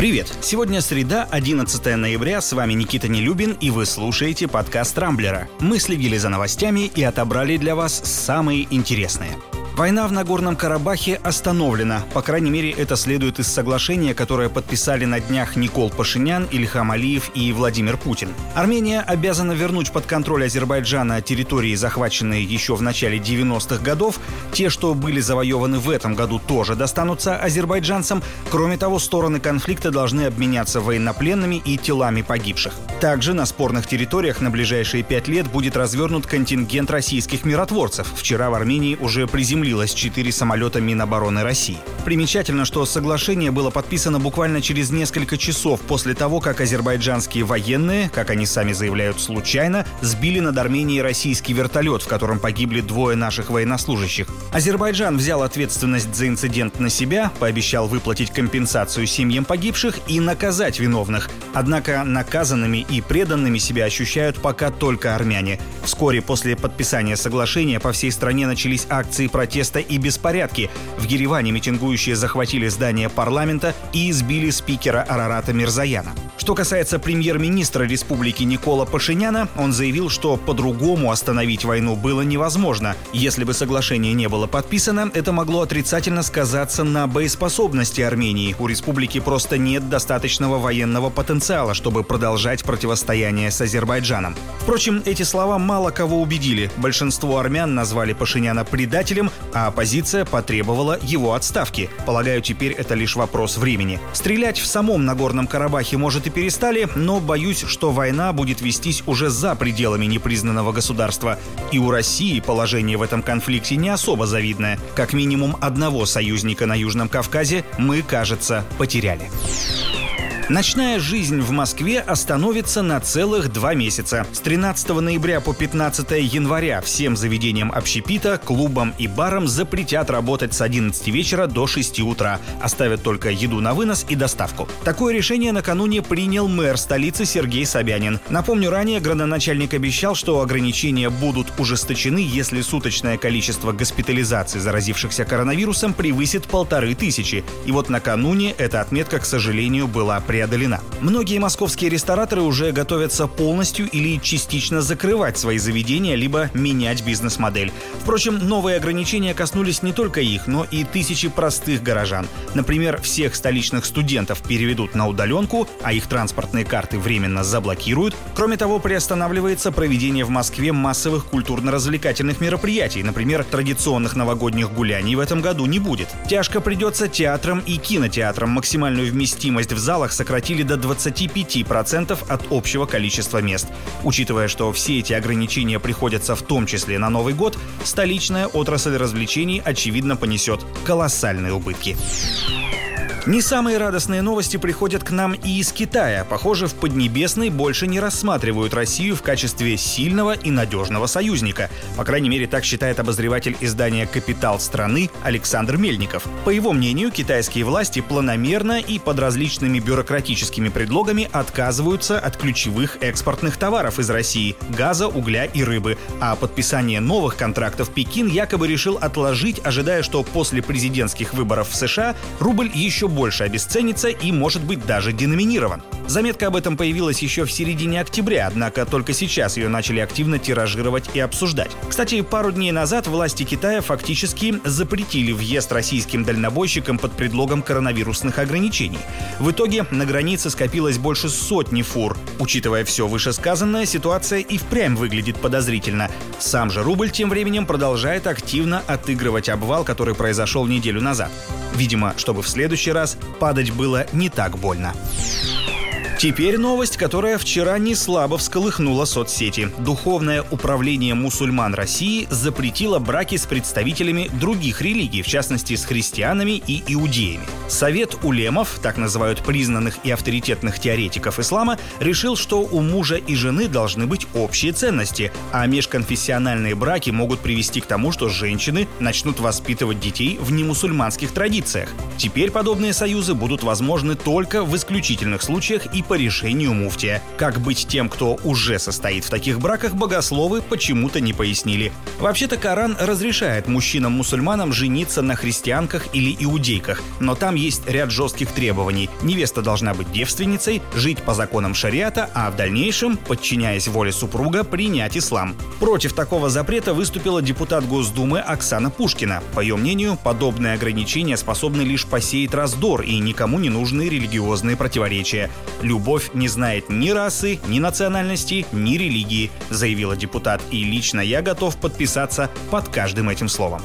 Привет! Сегодня среда, 11 ноября, с вами Никита Нелюбин, и вы слушаете подкаст «Рамблера». Мы следили за новостями и отобрали для вас самые интересные – Война в Нагорном Карабахе остановлена. По крайней мере, это следует из соглашения, которое подписали на днях Никол Пашинян, Ильхам Алиев и Владимир Путин. Армения обязана вернуть под контроль Азербайджана территории, захваченные еще в начале 90-х годов. Те, что были завоеваны в этом году, тоже достанутся азербайджанцам. Кроме того, стороны конфликта должны обменяться военнопленными и телами погибших. Также на спорных территориях на ближайшие пять лет будет развернут контингент российских миротворцев. Вчера в Армении уже приземлились приземлилось четыре самолета Минобороны России. Примечательно, что соглашение было подписано буквально через несколько часов после того, как азербайджанские военные, как они сами заявляют случайно, сбили над Арменией российский вертолет, в котором погибли двое наших военнослужащих. Азербайджан взял ответственность за инцидент на себя, пообещал выплатить компенсацию семьям погибших и наказать виновных. Однако наказанными и преданными себя ощущают пока только армяне. Вскоре после подписания соглашения по всей стране начались акции протеста протеста и беспорядки. В Ереване митингующие захватили здание парламента и избили спикера Арарата Мирзаяна. Что касается премьер-министра республики Никола Пашиняна, он заявил, что по-другому остановить войну было невозможно. Если бы соглашение не было подписано, это могло отрицательно сказаться на боеспособности Армении. У республики просто нет достаточного военного потенциала, чтобы продолжать противостояние с Азербайджаном. Впрочем, эти слова мало кого убедили. Большинство армян назвали Пашиняна предателем, а оппозиция потребовала его отставки. Полагаю, теперь это лишь вопрос времени. Стрелять в самом Нагорном Карабахе может и перестали, но боюсь, что война будет вестись уже за пределами непризнанного государства. И у России положение в этом конфликте не особо завидное. Как минимум одного союзника на Южном Кавказе мы, кажется, потеряли. Ночная жизнь в Москве остановится на целых два месяца. С 13 ноября по 15 января всем заведениям общепита, клубам и барам запретят работать с 11 вечера до 6 утра. Оставят только еду на вынос и доставку. Такое решение накануне принял мэр столицы Сергей Собянин. Напомню, ранее градоначальник обещал, что ограничения будут ужесточены, если суточное количество госпитализаций заразившихся коронавирусом превысит полторы тысячи. И вот накануне эта отметка, к сожалению, была преодолена преодолена. Многие московские рестораторы уже готовятся полностью или частично закрывать свои заведения, либо менять бизнес-модель. Впрочем, новые ограничения коснулись не только их, но и тысячи простых горожан. Например, всех столичных студентов переведут на удаленку, а их транспортные карты временно заблокируют. Кроме того, приостанавливается проведение в Москве массовых культурно-развлекательных мероприятий. Например, традиционных новогодних гуляний в этом году не будет. Тяжко придется театрам и кинотеатрам. Максимальную вместимость в залах сократить сократили до 25% от общего количества мест. Учитывая, что все эти ограничения приходятся в том числе на Новый год, столичная отрасль развлечений очевидно понесет колоссальные убытки. Не самые радостные новости приходят к нам и из Китая. Похоже, в Поднебесной больше не рассматривают Россию в качестве сильного и надежного союзника. По крайней мере, так считает обозреватель издания «Капитал страны» Александр Мельников. По его мнению, китайские власти планомерно и под различными бюрократическими предлогами отказываются от ключевых экспортных товаров из России – газа, угля и рыбы. А подписание новых контрактов Пекин якобы решил отложить, ожидая, что после президентских выборов в США рубль еще больше обесценится и может быть даже деноминирован. Заметка об этом появилась еще в середине октября, однако только сейчас ее начали активно тиражировать и обсуждать. Кстати, пару дней назад власти Китая фактически запретили въезд российским дальнобойщикам под предлогом коронавирусных ограничений. В итоге на границе скопилось больше сотни фур. Учитывая все вышесказанное, ситуация и впрямь выглядит подозрительно. Сам же рубль тем временем продолжает активно отыгрывать обвал, который произошел неделю назад. Видимо, чтобы в следующий раз падать было не так больно. Теперь новость, которая вчера не слабо всколыхнула соцсети. Духовное управление мусульман России запретило браки с представителями других религий, в частности с христианами и иудеями. Совет улемов, так называют признанных и авторитетных теоретиков ислама, решил, что у мужа и жены должны быть общие ценности, а межконфессиональные браки могут привести к тому, что женщины начнут воспитывать детей в немусульманских традициях. Теперь подобные союзы будут возможны только в исключительных случаях и по решению муфтия. Как быть тем, кто уже состоит в таких браках, богословы почему-то не пояснили. Вообще-то Коран разрешает мужчинам-мусульманам жениться на христианках или иудейках, но там есть ряд жестких требований. Невеста должна быть девственницей, жить по законам шариата, а в дальнейшем, подчиняясь воле супруга, принять ислам. Против такого запрета выступила депутат Госдумы Оксана Пушкина. По ее мнению, подобные ограничения способны лишь посеять раздор и никому не нужны религиозные противоречия. Любовь не знает ни расы, ни национальности, ни религии, заявила депутат, и лично я готов подписаться под каждым этим словом.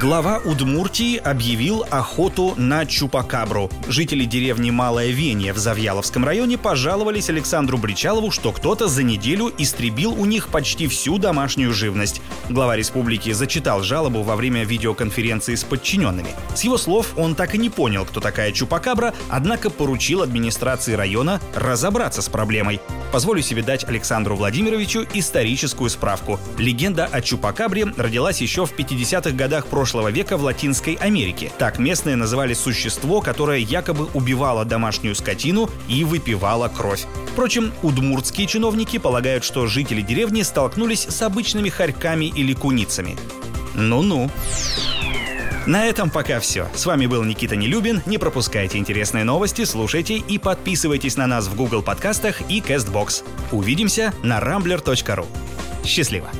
Глава Удмуртии объявил охоту на чупакабру. Жители деревни Малая Венья в Завьяловском районе пожаловались Александру Бричалову, что кто-то за неделю истребил у них почти всю домашнюю живность. Глава республики зачитал жалобу во время видеоконференции с подчиненными. С его слов, он так и не понял, кто такая чупакабра, однако поручил администрации района разобраться с проблемой. Позволю себе дать Александру Владимировичу историческую справку. Легенда о Чупакабре родилась еще в 50-х годах прошлого века в Латинской Америке. Так местные называли существо, которое якобы убивало домашнюю скотину и выпивало кровь. Впрочем, удмуртские чиновники полагают, что жители деревни столкнулись с обычными хорьками или куницами. Ну-ну. На этом пока все. С вами был Никита Нелюбин. Не пропускайте интересные новости, слушайте и подписывайтесь на нас в Google подкастах и CastBox. Увидимся на rambler.ru. Счастливо!